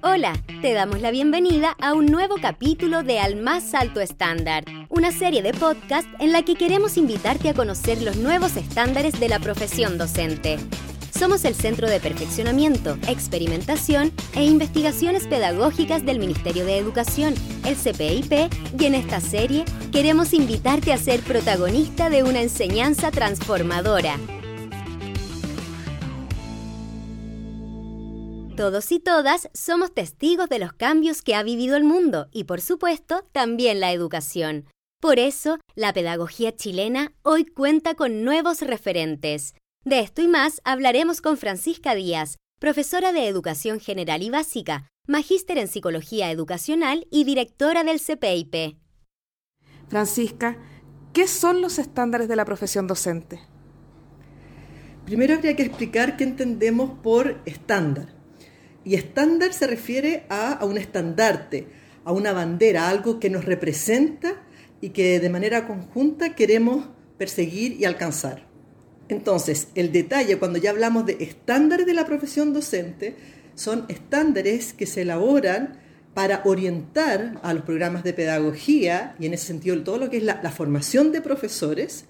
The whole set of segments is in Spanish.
Hola, te damos la bienvenida a un nuevo capítulo de Al Más Alto Estándar, una serie de podcast en la que queremos invitarte a conocer los nuevos estándares de la profesión docente. Somos el Centro de Perfeccionamiento, Experimentación e Investigaciones Pedagógicas del Ministerio de Educación, el CPIP, y en esta serie queremos invitarte a ser protagonista de una enseñanza transformadora. Todos y todas somos testigos de los cambios que ha vivido el mundo y, por supuesto, también la educación. Por eso, la pedagogía chilena hoy cuenta con nuevos referentes. De esto y más hablaremos con Francisca Díaz, profesora de Educación General y Básica, magíster en Psicología Educacional y directora del CPIP. Francisca, ¿qué son los estándares de la profesión docente? Primero habría que explicar qué entendemos por estándar. Y estándar se refiere a, un estandarte, a una bandera, a algo que nos representa y que de manera conjunta queremos perseguir y alcanzar. Entonces, el detalle, cuando ya hablamos de estándares de la profesión docente, son estándares que se elaboran para orientar a los programas de pedagogía y en ese sentido todo lo que es la formación de profesores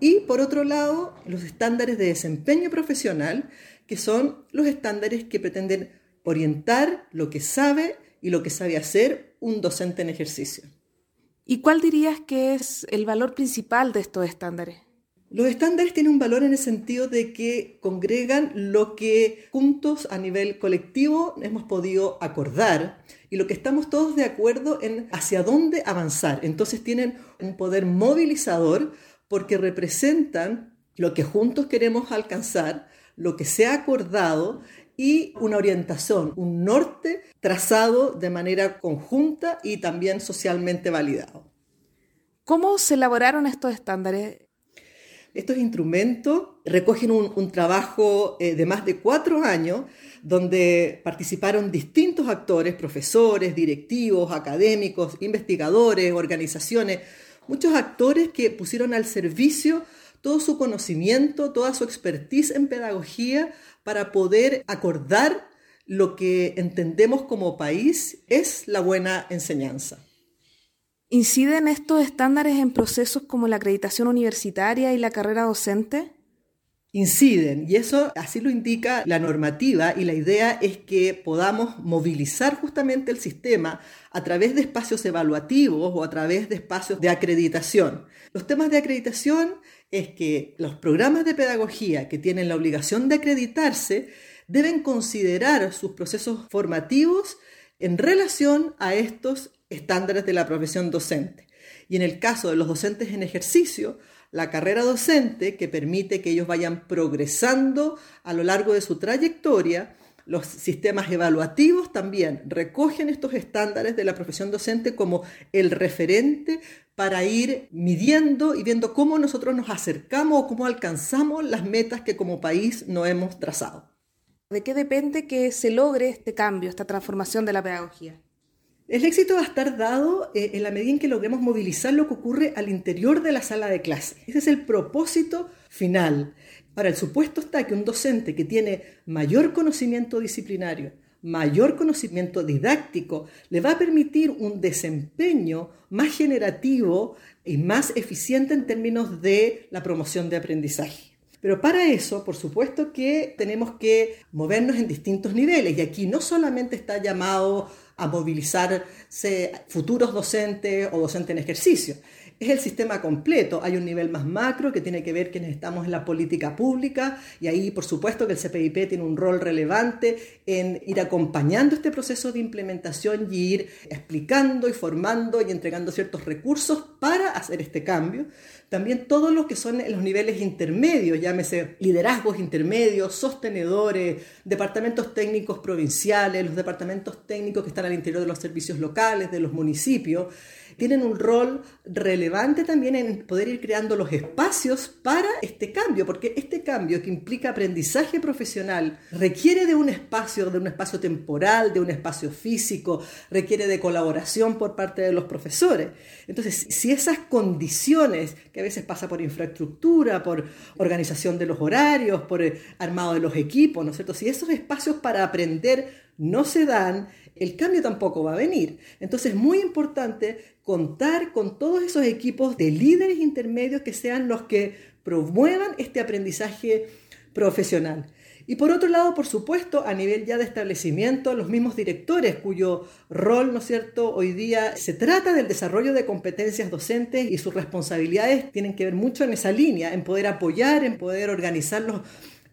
y por otro lado los estándares de desempeño profesional que son los estándares que pretenden orientar lo que sabe y lo que sabe hacer un docente en ejercicio. ¿Y cuál dirías que es el valor principal de estos estándares? Los estándares tienen un valor en el sentido de que congregan lo que juntos a nivel colectivo hemos podido acordar y lo que estamos todos de acuerdo en hacia dónde avanzar. Entonces tienen un poder movilizador porque representan lo que juntos queremos alcanzar, lo que se ha acordado y una orientación, un norte trazado de manera conjunta y también socialmente validado. ¿Cómo se elaboraron estos estándares? Estos instrumentos recogen un, trabajo eh, de más de cuatro años donde participaron distintos actores, profesores, directivos, académicos, investigadores, organizaciones, muchos actores que pusieron al servicio todo su conocimiento, toda su expertise en pedagogía para poder acordar lo que entendemos como país es la buena enseñanza. ¿Inciden estos estándares en procesos como la acreditación universitaria y la carrera docente? Inciden, y eso así lo indica la normativa, y la idea es que podamos movilizar justamente el sistema a través de espacios evaluativos o a través de espacios de acreditación. Los temas de acreditación es que los programas de pedagogía que tienen la obligación de acreditarse deben considerar sus procesos formativos en relación a estos estándares de la profesión docente. Y en el caso de los docentes en ejercicio, la carrera docente que permite que ellos vayan progresando a lo largo de su trayectoria, los sistemas evaluativos también recogen estos estándares de la profesión docente como el referente para ir midiendo y viendo cómo nosotros nos acercamos o cómo alcanzamos las metas que como país no hemos trazado. ¿De qué depende que se logre este cambio, esta transformación de la pedagogía? El éxito va a estar dado eh, en la medida en que logremos movilizar lo que ocurre al interior de la sala de clase. Ese es el propósito final. Ahora, el supuesto está que un docente que tiene mayor conocimiento disciplinario, mayor conocimiento didáctico, le va a permitir un desempeño más generativo y más eficiente en términos de la promoción de aprendizaje. Pero para eso, por supuesto que tenemos que movernos en distintos niveles y aquí no solamente está llamado a movilizarse futuros docentes o docentes en ejercicio, es el sistema completo. Hay un nivel más macro que tiene que ver que estamos en la política pública y ahí por supuesto que el CPIP tiene un rol relevante en ir acompañando este proceso de implementación y ir explicando y formando y entregando ciertos recursos para hacer este cambio. También todos los que son en los niveles intermedios, llámese liderazgos intermedios, sostenedores, departamentos técnicos provinciales, los departamentos técnicos que están al interior de los servicios locales, de los municipios, tienen un rol relevante también en poder ir creando los espacios para este cambio, porque este cambio que implica aprendizaje profesional requiere de un espacio, de un espacio temporal, de un espacio físico, requiere de colaboración por parte de los profesores. Entonces, si esas condiciones, que a veces pasa por infraestructura, por organización de los horarios, por armado de los equipos, ¿no es cierto? Si esos espacios para aprender no se dan, el cambio tampoco va a venir. Entonces es muy importante contar con todos esos equipos de líderes intermedios que sean los que promuevan este aprendizaje profesional. Y por otro lado, por supuesto, a nivel ya de establecimiento, los mismos directores cuyo rol, ¿no es cierto?, hoy día se trata del desarrollo de competencias docentes y sus responsabilidades tienen que ver mucho en esa línea, en poder apoyar, en poder organizar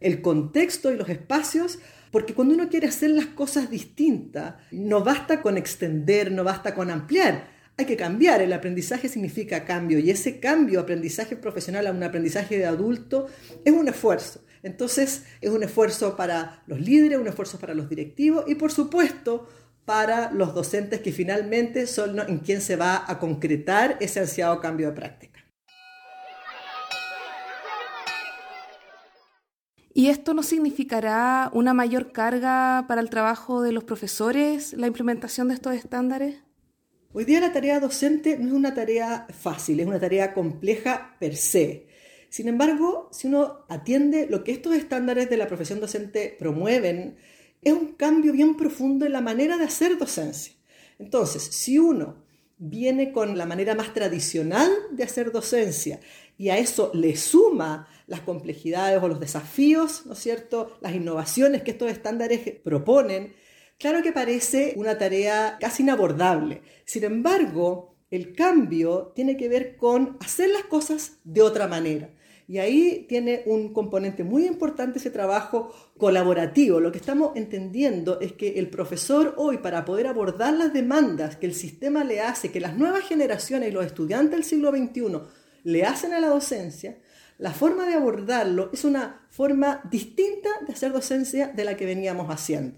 el contexto y los espacios porque cuando uno quiere hacer las cosas distintas, no basta con extender, no basta con ampliar, hay que cambiar. El aprendizaje significa cambio y ese cambio, aprendizaje profesional a un aprendizaje de adulto, es un esfuerzo. Entonces, es un esfuerzo para los líderes, un esfuerzo para los directivos y, por supuesto, para los docentes que finalmente son en quien se va a concretar ese ansiado cambio de práctica. ¿Y esto no significará una mayor carga para el trabajo de los profesores, la implementación de estos estándares? Hoy día la tarea docente no es una tarea fácil, es una tarea compleja per se. Sin embargo, si uno atiende lo que estos estándares de la profesión docente promueven, es un cambio bien profundo en la manera de hacer docencia. Entonces, si uno viene con la manera más tradicional de hacer docencia y a eso le suma las complejidades o los desafíos, ¿no es cierto?, las innovaciones que estos estándares proponen, claro que parece una tarea casi inabordable. Sin embargo, el cambio tiene que ver con hacer las cosas de otra manera. Y ahí tiene un componente muy importante ese trabajo colaborativo. Lo que estamos entendiendo es que el profesor hoy, para poder abordar las demandas que el sistema le hace, que las nuevas generaciones y los estudiantes del siglo XXI le hacen a la docencia, la forma de abordarlo es una forma distinta de hacer docencia de la que veníamos haciendo.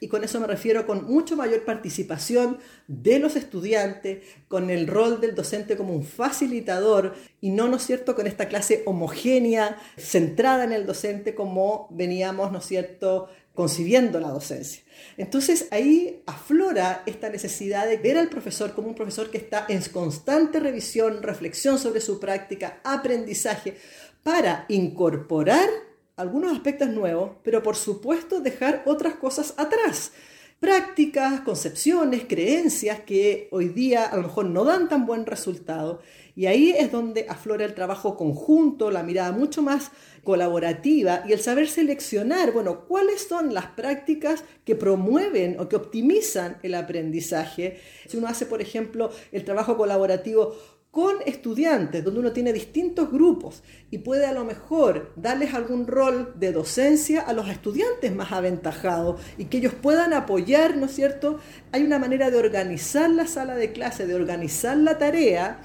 Y con eso me refiero con mucho mayor participación de los estudiantes, con el rol del docente como un facilitador y no, ¿no es cierto?, con esta clase homogénea, centrada en el docente como veníamos, ¿no es cierto?, concibiendo la docencia. Entonces ahí aflora esta necesidad de ver al profesor como un profesor que está en constante revisión, reflexión sobre su práctica, aprendizaje, para incorporar algunos aspectos nuevos, pero por supuesto dejar otras cosas atrás. Prácticas, concepciones, creencias que hoy día a lo mejor no dan tan buen resultado. Y ahí es donde aflora el trabajo conjunto, la mirada mucho más colaborativa y el saber seleccionar, bueno, cuáles son las prácticas que promueven o que optimizan el aprendizaje. Si uno hace, por ejemplo, el trabajo colaborativo con estudiantes, donde uno tiene distintos grupos y puede a lo mejor darles algún rol de docencia a los estudiantes más aventajados y que ellos puedan apoyar, ¿no es cierto? Hay una manera de organizar la sala de clase, de organizar la tarea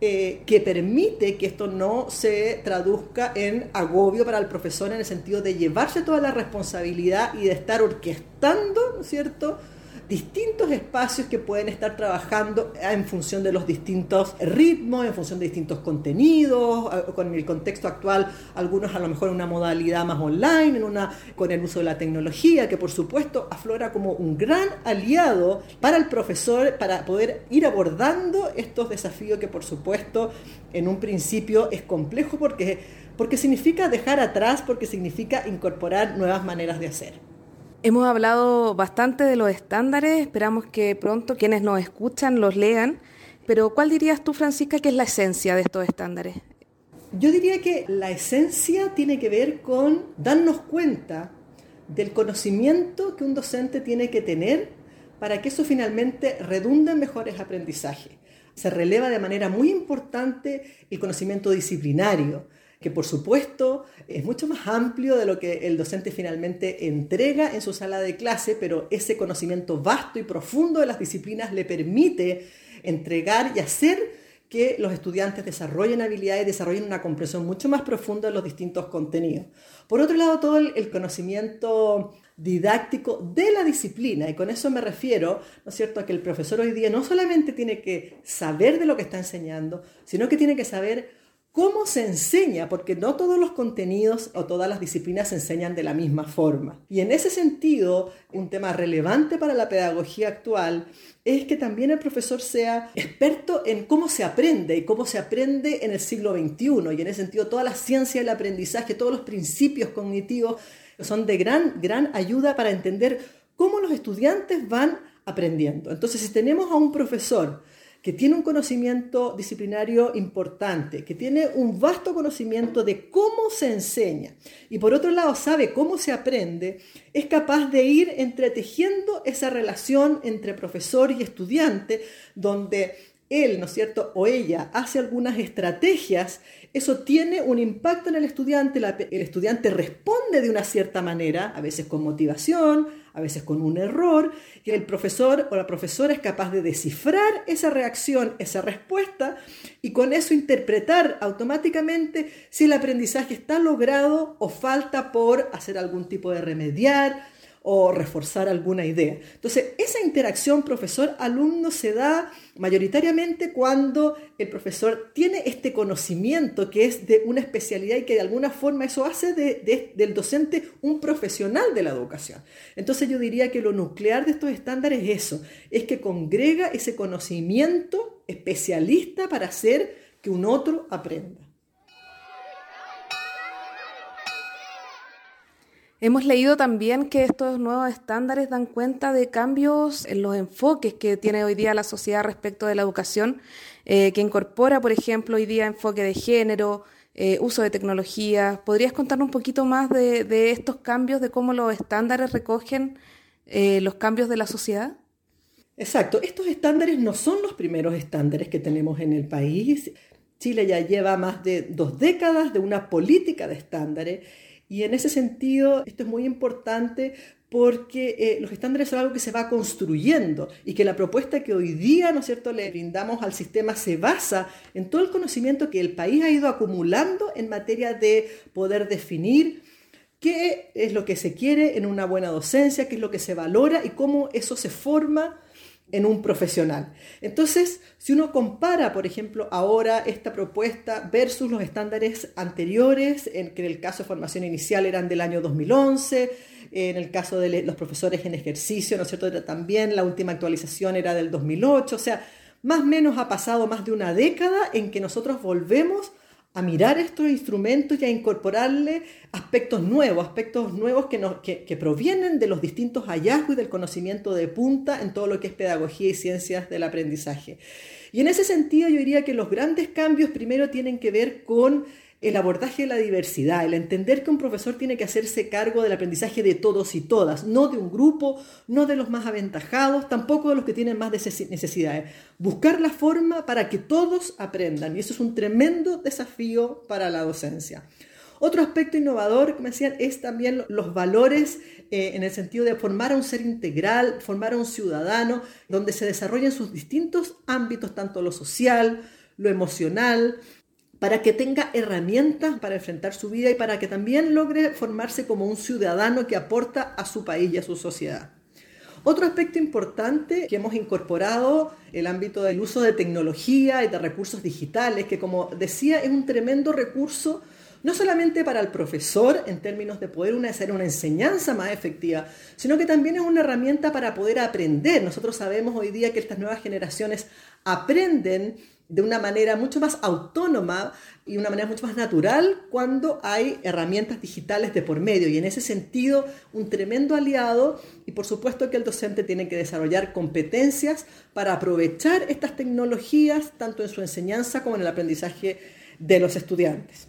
eh, que permite que esto no se traduzca en agobio para el profesor en el sentido de llevarse toda la responsabilidad y de estar orquestando, ¿no es cierto?, distintos espacios que pueden estar trabajando en función de los distintos ritmos, en función de distintos contenidos, con el contexto actual, algunos a lo mejor en una modalidad más online, en una, con el uso de la tecnología, que por supuesto aflora como un gran aliado para el profesor para poder ir abordando estos desafíos que por supuesto en un principio es complejo porque, porque significa dejar atrás, porque significa incorporar nuevas maneras de hacer. Hemos hablado bastante de los estándares, esperamos que pronto quienes nos escuchan los lean, pero ¿cuál dirías tú, Francisca, que es la esencia de estos estándares? Yo diría que la esencia tiene que ver con darnos cuenta del conocimiento que un docente tiene que tener para que eso finalmente redunde en mejores aprendizajes. Se releva de manera muy importante el conocimiento disciplinario, que por supuesto es mucho más amplio de lo que el docente finalmente entrega en su sala de clase, pero ese conocimiento vasto y profundo de las disciplinas le permite entregar y hacer que los estudiantes desarrollen habilidades, desarrollen una comprensión mucho más profunda de los distintos contenidos. Por otro lado, todo el, conocimiento didáctico de la disciplina, y con eso me refiero, ¿no es cierto?, a que el profesor hoy día no solamente tiene que saber de lo que está enseñando, sino que tiene que saber cómo se enseña, porque no todos los contenidos o todas las disciplinas se enseñan de la misma forma. Y en ese sentido, un tema relevante para la pedagogía actual es que también el profesor sea experto en cómo se aprende y cómo se aprende en el siglo XXI. Y en ese sentido, toda la ciencia del aprendizaje, todos los principios cognitivos son de gran, gran ayuda para entender cómo los estudiantes van aprendiendo. Entonces, si tenemos a un profesor que tiene un conocimiento disciplinario importante, que tiene un vasto conocimiento de cómo se enseña y por otro lado sabe cómo se aprende, es capaz de ir entretejiendo esa relación entre profesor y estudiante, donde él, ¿no es cierto?, o ella hace algunas estrategias, eso tiene un impacto en el estudiante, el estudiante responde de una cierta manera, a veces con motivación, a veces con un error, y el profesor o la profesora es capaz de descifrar esa reacción, esa respuesta, y con eso interpretar automáticamente si el aprendizaje está logrado o falta por hacer algún tipo de remediar, o reforzar alguna idea. Entonces, esa interacción profesor-alumno se da mayoritariamente cuando el profesor tiene este conocimiento que es de una especialidad y que de alguna forma eso hace del docente un profesional de la educación. Entonces yo diría que lo nuclear de estos estándares es eso, es que congrega ese conocimiento especialista para hacer que un otro aprenda. Hemos leído también que estos nuevos estándares dan cuenta de cambios en los enfoques que tiene hoy día la sociedad respecto de la educación, eh, que incorpora, por ejemplo, hoy día enfoque de género, eh, uso de tecnología. ¿Podrías contarnos un poquito más de, estos cambios, de cómo los estándares recogen eh, los cambios de la sociedad? Exacto, estos estándares no son los primeros estándares que tenemos en el país. Chile ya lleva más de dos décadas de una política de estándares y en ese sentido, esto es muy importante porque eh, los estándares son algo que se va construyendo y que la propuesta que hoy día, ¿no es cierto?, le brindamos al sistema se basa en todo el conocimiento que el país ha ido acumulando en materia de poder definir qué es lo que se quiere en una buena docencia, qué es lo que se valora y cómo eso se forma en un profesional. Entonces, si uno compara, por ejemplo, ahora esta propuesta versus los estándares anteriores, en que en el caso de formación inicial eran del año 2011, en el caso de los profesores en ejercicio, ¿no es cierto? También la última actualización era del 2008, o sea, más o menos ha pasado más de una década en que nosotros volvemos a mirar estos instrumentos y a incorporarle aspectos nuevos, aspectos nuevos que, nos, que, provienen de los distintos hallazgos y del conocimiento de punta en todo lo que es pedagogía y ciencias del aprendizaje. Y en ese sentido yo diría que los grandes cambios primero tienen que ver con el abordaje de la diversidad, el entender que un profesor tiene que hacerse cargo del aprendizaje de todos y todas, no de un grupo, no de los más aventajados, tampoco de los que tienen más necesidades. Buscar la forma para que todos aprendan y eso es un tremendo desafío para la docencia. Otro aspecto innovador, como decían, es también los valores eh, en el sentido de formar a un ser integral, formar a un ciudadano, donde se desarrollen sus distintos ámbitos, tanto lo social, lo emocional, para que tenga herramientas para enfrentar su vida y para que también logre formarse como un ciudadano que aporta a su país y a su sociedad. Otro aspecto importante que hemos incorporado, el ámbito del uso de tecnología y de recursos digitales, que como decía es un tremendo recurso no solamente para el profesor en términos de poder hacer una enseñanza más efectiva, sino que también es una herramienta para poder aprender. Nosotros sabemos hoy día que estas nuevas generaciones aprenden de una manera mucho más autónoma y una manera mucho más natural cuando hay herramientas digitales de por medio. Y en ese sentido, un tremendo aliado y por supuesto que el docente tiene que desarrollar competencias para aprovechar estas tecnologías tanto en su enseñanza como en el aprendizaje de los estudiantes.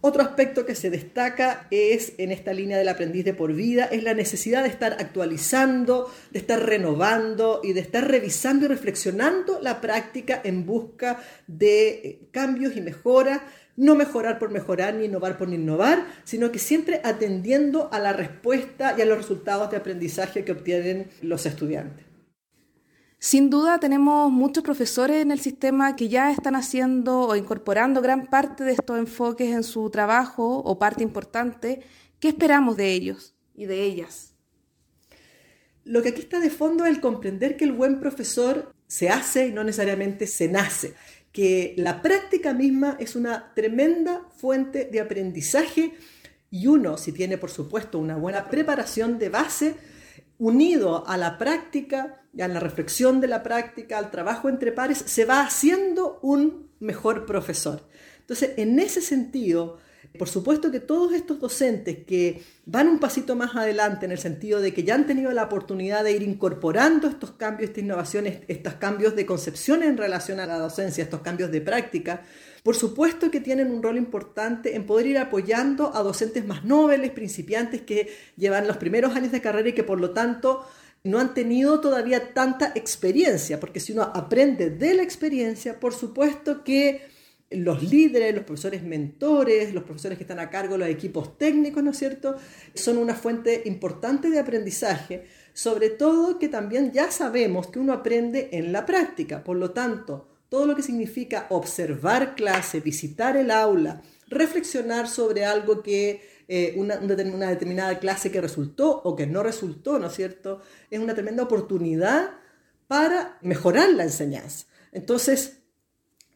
Otro aspecto que se destaca es en esta línea del aprendiz de por vida, es la necesidad de estar actualizando, de estar renovando y de estar revisando y reflexionando la práctica en busca de eh, cambios y mejoras, no mejorar por mejorar ni innovar por innovar, sino que siempre atendiendo a la respuesta y a los resultados de aprendizaje que obtienen los estudiantes. Sin duda tenemos muchos profesores en el sistema que ya están haciendo o incorporando gran parte de estos enfoques en su trabajo o parte importante. ¿Qué esperamos de ellos y de ellas? Lo que aquí está de fondo es el comprender que el buen profesor se hace y no necesariamente se nace, que la práctica misma es una tremenda fuente de aprendizaje y uno, si tiene por supuesto una buena preparación de base, unido a la práctica, a la reflexión de la práctica, al trabajo entre pares, se va haciendo un mejor profesor. Entonces, en ese sentido, Por supuesto que todos estos docentes que van un pasito más adelante en el sentido de que ya han tenido la oportunidad de ir incorporando estos cambios, estas innovaciones, estos cambios de concepción en relación a la docencia, estos cambios de práctica, por supuesto que tienen un rol importante en poder ir apoyando a docentes más nobles, principiantes que llevan los primeros años de carrera y que por lo tanto no han tenido todavía tanta experiencia, porque si uno aprende de la experiencia, por supuesto que los líderes, los profesores mentores, los profesores que están a cargo de los equipos técnicos, ¿no es cierto?, son una fuente importante de aprendizaje, sobre todo que también ya sabemos que uno aprende en la práctica, por lo tanto, todo lo que significa observar clase, visitar el aula, reflexionar sobre algo que eh, una, una, determinada clase que resultó o que no resultó, ¿no es cierto? Es una tremenda oportunidad para mejorar la enseñanza. Entonces,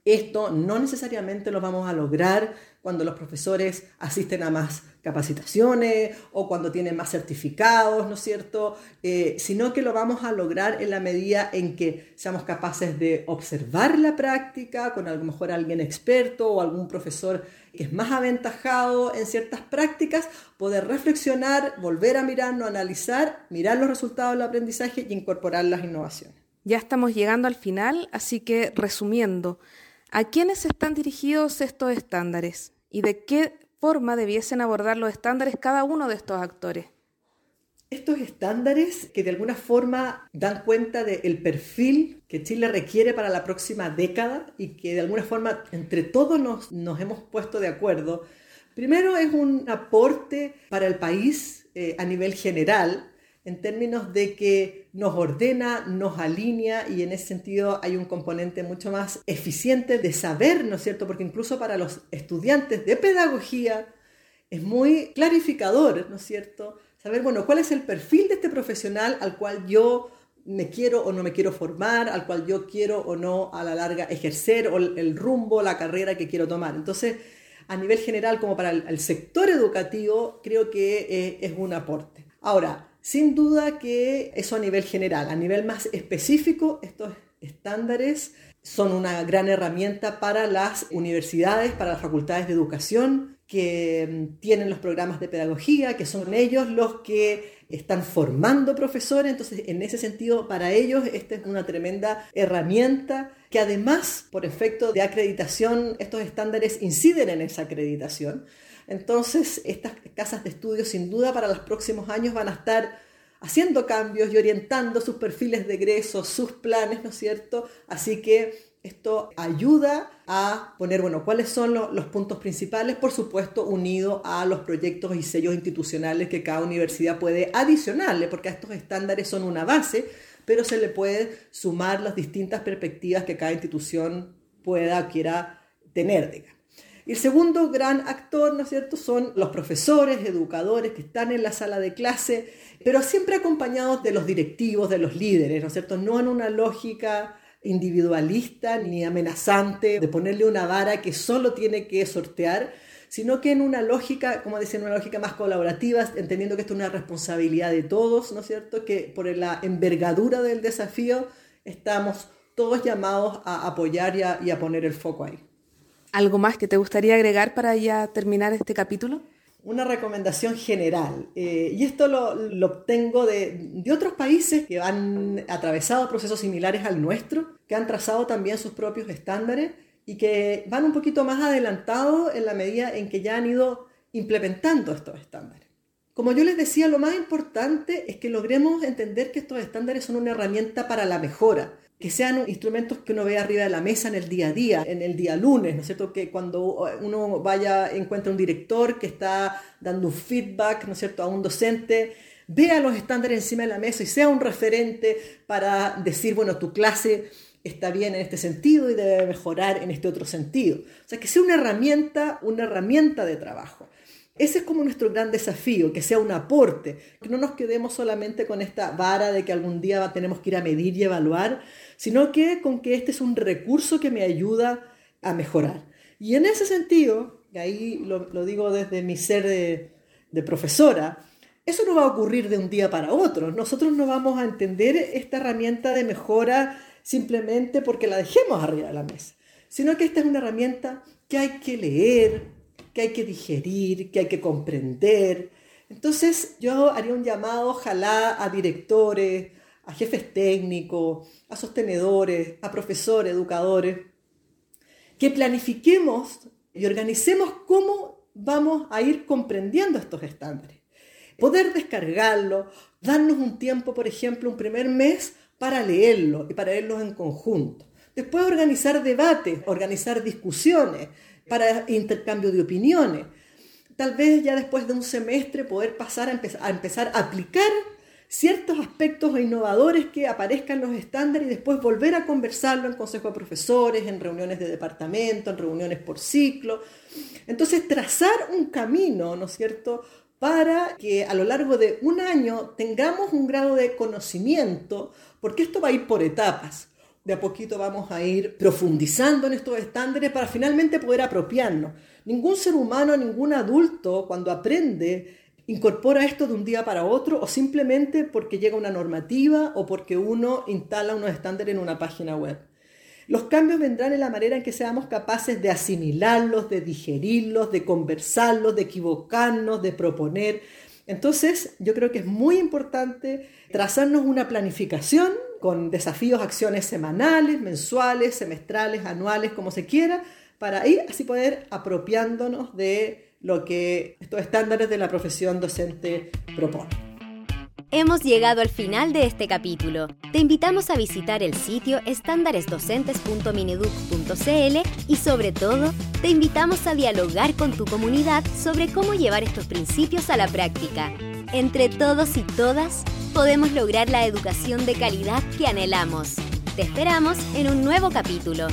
esto no necesariamente lo vamos a lograr cuando los profesores asisten a más capacitaciones o cuando tienen más certificados, ¿no es cierto? Eh, sino que lo vamos a lograr en la medida en que seamos capaces de observar la práctica con a lo mejor alguien experto o algún profesor que es más aventajado en ciertas prácticas, poder reflexionar, volver a mirarnos, analizar, mirar los resultados del aprendizaje y incorporar las innovaciones. Ya estamos llegando al final, así que resumiendo, ¿A quiénes están dirigidos estos estándares y de qué forma debiesen abordar los estándares cada uno de estos actores? Estos estándares que de alguna forma dan cuenta del perfil que Chile requiere para la próxima década y que de alguna forma entre todos nos, hemos puesto de acuerdo. Primero es un aporte para el país eh, a nivel general, en términos de que nos ordena, nos alinea y en ese sentido hay un componente mucho más eficiente de saber, ¿no es cierto? Porque incluso para los estudiantes de pedagogía es muy clarificador, ¿no es cierto? Saber, bueno, cuál es el perfil de este profesional al cual yo me quiero o no me quiero formar, al cual yo quiero o no a la larga ejercer o el, rumbo, la carrera que quiero tomar. Entonces, a nivel general, como para el, sector educativo, creo que eh, es un aporte. Ahora, sin duda que eso a nivel general, a nivel más específico, estos estándares son una gran herramienta para las universidades, para las facultades de educación que mm, tienen los programas de pedagogía, que son ellos los que están formando profesores, entonces en ese sentido para ellos esta es una tremenda herramienta que además por efecto de acreditación estos estándares inciden en esa acreditación. Entonces, estas casas de estudio sin duda para los próximos años van a estar haciendo cambios y orientando sus perfiles de egreso, sus planes, ¿no es cierto? Así que esto ayuda a poner, bueno, cuáles son los puntos principales, por supuesto, unido a los proyectos y sellos institucionales que cada universidad puede adicionarle, porque estos estándares son una base, pero se le puede sumar las distintas perspectivas que cada institución pueda, quiera tener, digamos. Y el segundo gran actor, ¿no es cierto?, son los profesores, educadores que están en la sala de clase, pero siempre acompañados de los directivos, de los líderes, ¿no es cierto?, no en una lógica individualista ni amenazante de ponerle una vara que solo tiene que sortear, sino que en una lógica, como decía, una lógica más colaborativa, entendiendo que esto es una responsabilidad de todos, ¿no es cierto?, que por la envergadura del desafío estamos todos llamados a apoyar y a poner el foco ahí. ¿Algo más que te gustaría agregar para ya terminar este capítulo? Una recomendación general, eh, y esto lo, lo obtengo de, de, otros países que han atravesado procesos similares al nuestro, que han trazado también sus propios estándares y que van un poquito más adelantados en la medida en que ya han ido implementando estos estándares. Como yo les decía, lo más importante es que logremos entender que estos estándares son una herramienta para la mejora, que sean instrumentos que uno ve arriba de la mesa en el día a día, en el día lunes, ¿no es cierto? Que cuando uno vaya, encuentra un director que está dando un feedback, ¿no es cierto?, a un docente, vea los estándares encima de la mesa y sea un referente para decir, bueno, tu clase está bien en este sentido y debe mejorar en este otro sentido. O sea, que sea una herramienta, una herramienta de trabajo. Ese es como nuestro gran desafío, que sea un aporte, que no nos quedemos solamente con esta vara de que algún día tenemos que ir a medir y evaluar, sino que con que este es un recurso que me ayuda a mejorar. Y en ese sentido, y ahí lo, digo desde mi ser de, de profesora, eso no va a ocurrir de un día para otro. Nosotros no vamos a entender esta herramienta de mejora simplemente porque la dejemos arriba de la mesa, sino que esta es una herramienta que hay que leer, que hay que digerir, que hay que comprender. Entonces yo haría un llamado, ojalá, a directores, a jefes técnicos, a sostenedores, a profesores, educadores, que planifiquemos y organicemos cómo vamos a ir comprendiendo estos estándares. Poder descargarlo, darnos un tiempo, por ejemplo, un primer mes para leerlo y para leerlos en conjunto. Después organizar debates, organizar discusiones para intercambio de opiniones. Tal vez ya después de un semestre poder pasar a, a empezar a aplicar ciertos aspectos innovadores que aparezcan los estándares y después volver a conversarlo en consejo de profesores, en reuniones de departamento, en reuniones por ciclo. Entonces, trazar un camino, ¿no es cierto?, para que a lo largo de un año tengamos un grado de conocimiento, porque esto va a ir por etapas. De a poquito vamos a ir profundizando en estos estándares para finalmente poder apropiarnos. Ningún ser humano, ningún adulto, cuando aprende, incorpora esto de un día para otro o simplemente porque llega una normativa o porque uno instala unos estándares en una página web. Los cambios vendrán en la manera en que seamos capaces de asimilarlos, de digerirlos, de conversarlos, de equivocarnos, de proponer. Entonces, yo creo que es muy importante trazarnos una planificación con desafíos, acciones semanales, mensuales, semestrales, anuales, como se quiera, para ir así poder apropiándonos de lo que estos estándares de la profesión docente proponen. Hemos llegado al final de este capítulo. Te invitamos a visitar el sitio estándaresdocentes.mineduc.cl y sobre todo, te invitamos a dialogar con tu comunidad sobre cómo llevar estos principios a la práctica. Entre todos y todas, podemos lograr la educación de calidad que anhelamos. Te esperamos en un nuevo capítulo.